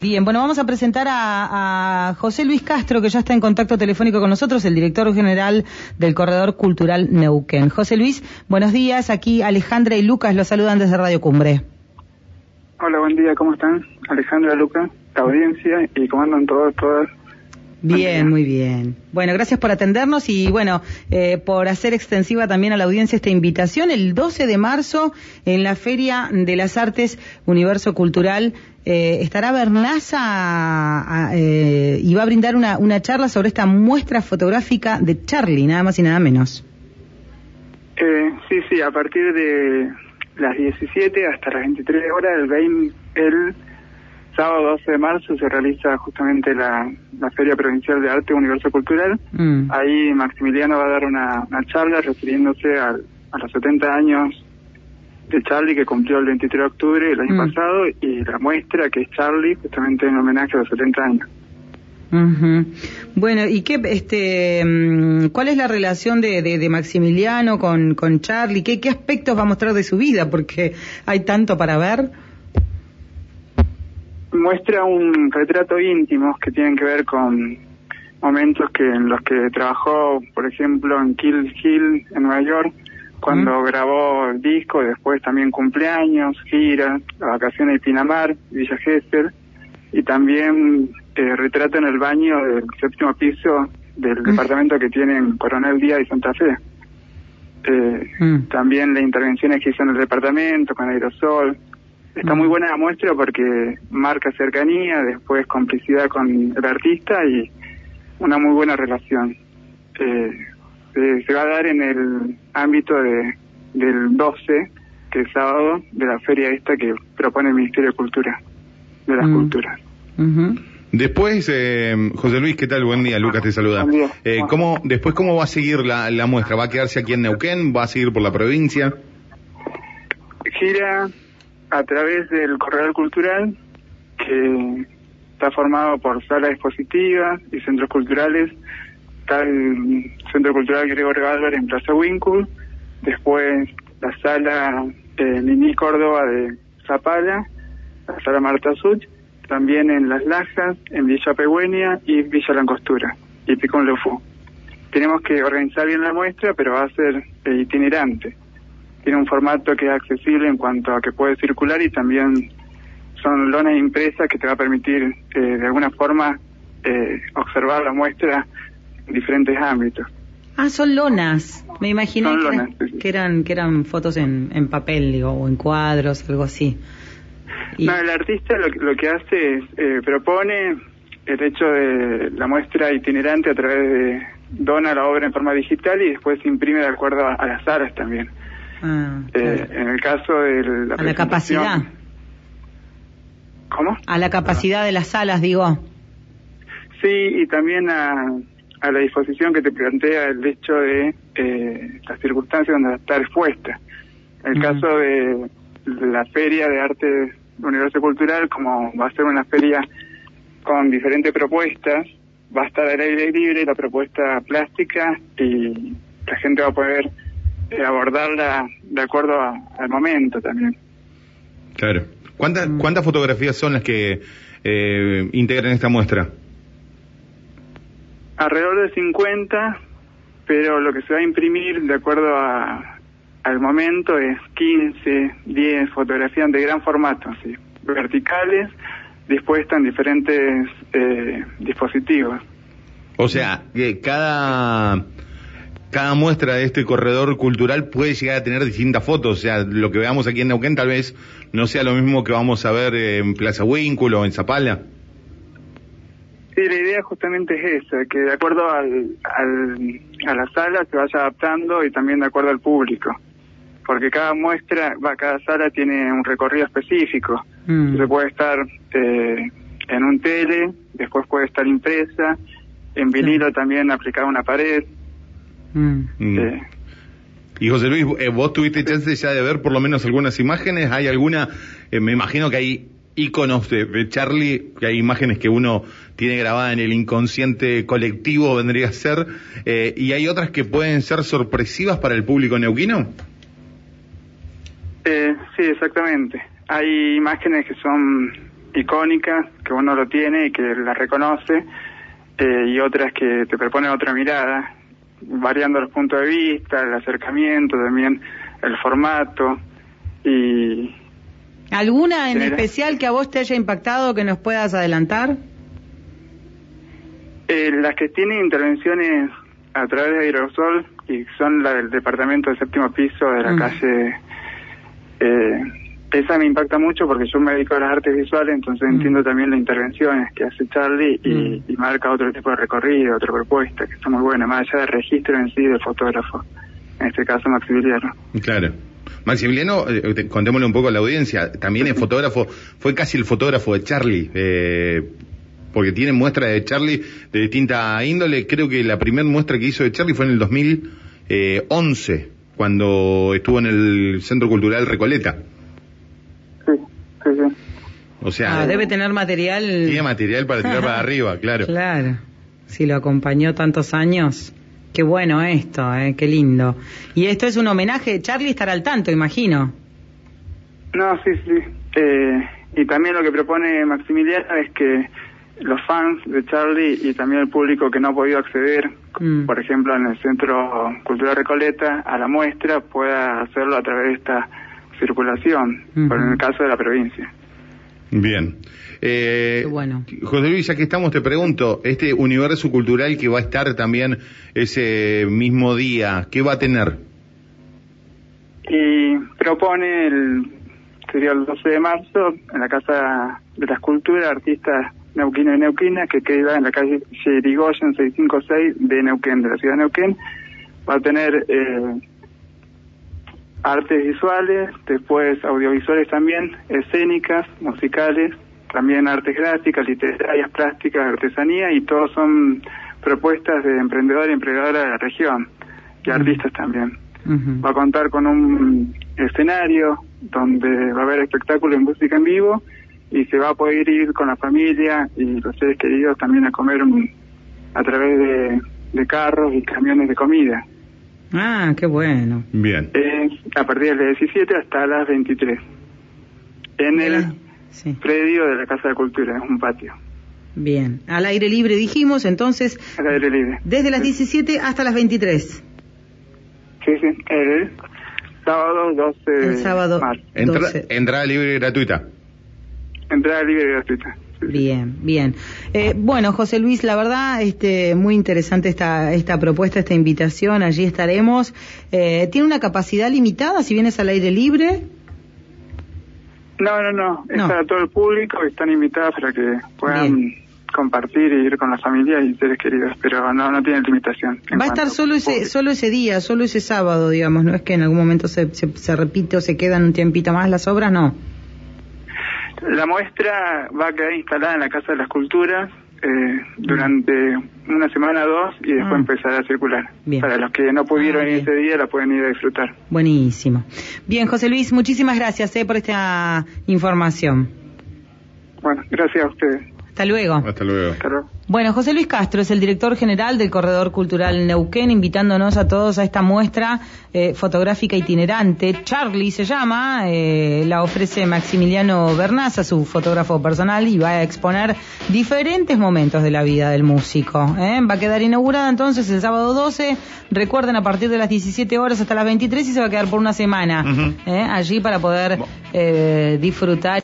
Bien, bueno, vamos a presentar a, a, José Luis Castro, que ya está en contacto telefónico con nosotros, el director general del Corredor Cultural Neuquén. José Luis, buenos días. Aquí Alejandra y Lucas los saludan desde Radio Cumbre. Hola, buen día, ¿cómo están? Alejandra, Lucas, la audiencia y cómo andan todos, todas. Bien, muy bien. Bueno, gracias por atendernos y bueno, eh, por hacer extensiva también a la audiencia esta invitación. El 12 de marzo, en la Feria de las Artes Universo Cultural, eh, estará Bernaza eh, y va a brindar una, una charla sobre esta muestra fotográfica de Charlie, nada más y nada menos. Eh, sí, sí, a partir de las 17 hasta las 23 horas, el, 20, el sábado 12 de marzo se realiza justamente la, la Feria Provincial de Arte Universo Cultural. Mm. Ahí Maximiliano va a dar una, una charla refiriéndose al, a los 70 años de Charlie que cumplió el 23 de octubre del año mm. pasado y la muestra que es Charlie justamente en homenaje a los 70 años. Bueno, ¿y qué, este, mm, cuál es la relación de, de, Maximiliano con, con Charlie? ¿Qué, ¿Qué aspectos va a mostrar de su vida? Porque hay tanto para ver muestra un retrato íntimo que tienen que ver con momentos que en los que trabajó, por ejemplo, en Kill Hill, en Nueva York, cuando grabó el disco, después también cumpleaños, giras, vacaciones de Pinamar, Villa Gesell, y también eh, retrato en el baño del séptimo piso del departamento que tienen Coronel Díaz y Santa Fe. Eh, mm. También las intervenciones que hizo en el departamento con aerosol, Está muy buena la muestra porque marca cercanía, después complicidad con el artista y una muy buena relación. Eh, se va a dar en el ámbito de, del 12, que es sábado, de la feria esta que propone el Ministerio de Cultura, de las mm. Culturas. Después, eh, José Luis, ¿qué tal? Buen día, Lucas te saluda. Eh, ¿cómo, después, ¿cómo va a seguir la, la muestra? ¿Va a quedarse aquí en Neuquén? ¿Va a seguir por la provincia? Gira a través del corredor cultural que está formado por salas expositivas y centros culturales. Está el Centro Cultural Gregorio Álvarez en Plaza Wincul, después la sala eh, Nini Córdoba de Zapala, la sala Marta Such, también en Las Lajas, en Villa Pegüenia y Villa Langostura y Picón Lefú. Tenemos que organizar bien la muestra, pero va a ser itinerante tiene un formato que es accesible en cuanto a que puede circular y también son lonas impresas que te va a permitir eh, de alguna forma eh, observar la muestra diferentes ámbitos. Ah, son lonas. Me imaginé que, eran, que eran fotos en, en papel, digo, o en cuadros, algo así. No, el artista lo, lo que hace es eh, propone el hecho de la muestra itinerante a través de dona la obra en forma digital y después se imprime de acuerdo a, a las áreas también. Ah, eh, en el caso de la, a la capacidad. ¿Cómo? A la capacidad de las salas, digo. Sí, y también a, a la disposición que te plantea el hecho de eh, las circunstancias donde estar expuesta. En el caso de la Feria de Arte Universo Cultural, como va a ser una feria con diferentes propuestas, va a estar al aire libre la propuesta plástica y la gente va a poder eh, abordarla de acuerdo al momento también. Claro. ¿Cuántas. ¿Cuántas fotografías son las que eh, integran esta muestra? Alrededor de 50, pero lo que se va a imprimir de acuerdo a, al momento es 15, 10 fotografías de gran formato, verticales, dispuestas en diferentes eh, dispositivos. O sea, que cada cada muestra de este corredor cultural puede llegar a tener distintas fotos. O sea, lo que veamos aquí en Neuquén tal vez no sea lo mismo que vamos a ver en Plaza Huínculo o en Zapala. Idea justamente es esa, que de acuerdo al, a la sala se vaya adaptando y también de acuerdo al público. Porque cada muestra, va, cada sala tiene un recorrido específico. Mm. Se puede estar eh, en un tele, después puede estar impresa, en vinilo también aplicada una pared. Mm. Mm. Y José Luis, eh, vos tuviste chance ya de ver por lo menos algunas imágenes. ¿Hay alguna? Eh, me imagino que hay iconos de, Charlie, que hay imágenes que uno tiene grabada en el inconsciente colectivo, vendría a ser. Eh, ¿Y hay otras que pueden ser sorpresivas para el público neuquino? sí, exactamente. Hay imágenes que son icónicas, que uno lo tiene y que la reconoce, eh, y otras que te proponen otra mirada, variando los puntos de vista, el acercamiento, también el formato y... ¿Alguna en especial que a vos te haya impactado que nos puedas adelantar? Eh, las que tienen intervenciones a través de aerosol y son la del departamento del séptimo piso de la calle eh, esa me impacta mucho porque yo me dedico a las artes visuales, entonces mm. entiendo también las intervenciones que hace Charlie mm. y, marca otro tipo de recorrido, otra propuesta, que está muy buena, más allá del registro en sí del fotógrafo, en este caso Maximiliano. Claro. Maximiliano, eh, contémosle un poco a la audiencia, también es fotógrafo, fue casi el fotógrafo de Charlie, eh, porque tiene muestras de Charlie de distinta índole, creo que la primera muestra que hizo de Charlie fue en el 2011, cuando estuvo en el Centro Cultural Recoleta. O sea, ah, debe tener material. Tiene material para tirar para arriba, claro. Claro. Si lo acompañó tantos años. Qué bueno esto, eh, qué lindo. Y esto es un homenaje. Charlie estará al tanto, imagino. No, sí, sí. Eh, y también lo que propone Maximiliano es que los fans de Charlie y también el público que no ha podido acceder, mm. por ejemplo, en el Centro Cultural Recoleta, a la muestra, pueda hacerlo a través de esta circulación, por en el caso de la provincia. Bien. Eh, bueno. José Luis, ya que estamos, te pregunto, este universo cultural que va a estar también ese mismo día, ¿qué va a tener? Y propone, el, sería el 12 de marzo, en la Casa de la Escultura, artistas Neuquina y Neuquina, que queda en la calle Yerigoyen 656 de Neuquén, de la ciudad de Neuquén. Va a tener eh, artes visuales, después audiovisuales también, escénicas, musicales, también artes gráficas, literarias, plásticas, artesanía y todos son propuestas de emprendedores y emprendedoras de la región y artistas también. Va a contar con un escenario donde va a haber espectáculo y música en vivo y se va a poder ir con la familia y los seres queridos también a comer a través de, de carros y camiones de comida. Ah, qué bueno. Bien. a partir de las 17 hasta las 23. En el predio de la Casa de Cultura, es un patio. Bien. Al aire libre dijimos, entonces. Al aire libre. Desde las 17 hasta las 23. Sí, sí. El sábado 12 el sábado entrada libre y gratuita. Entrada libre y gratuita. Bien, bien. Eh, bueno, José Luis, la verdad, este, muy interesante esta, esta propuesta, esta invitación. Allí estaremos. Eh, ¿Tiene una capacidad limitada si vienes al aire libre? No, no, no. Es para todo el público. Están invitados para que puedan compartir y ir con la familia y seres queridos, pero no, no tiene limitación. Va a estar solo ese, solo ese día, solo ese sábado, digamos. No es que en algún momento se, se, se repite o se quedan un tiempito más las obras, no. La muestra va a quedar instalada en la Casa de las Culturas eh, durante una semana o dos y después ah. empezará a circular. Para los que no pudieron ah, ir ese día la pueden ir a disfrutar. Buenísimo. Bien, José Luis, muchísimas gracias eh, por esta información. Bueno, gracias a ustedes. Hasta luego. Hasta luego. Hasta luego. Bueno, José Luis Castro es el director general del Corredor Cultural Neuquén, invitándonos a todos a esta muestra eh, fotográfica itinerante. Charlie se llama, eh, la ofrece Maximiliano Bernaza, su fotógrafo personal, y va a exponer diferentes momentos de la vida del músico. ¿eh? Va a quedar inaugurada entonces el sábado 12, recuerden a partir de las 17 horas hasta las 23 y se va a quedar por una semana allí para poder disfrutar.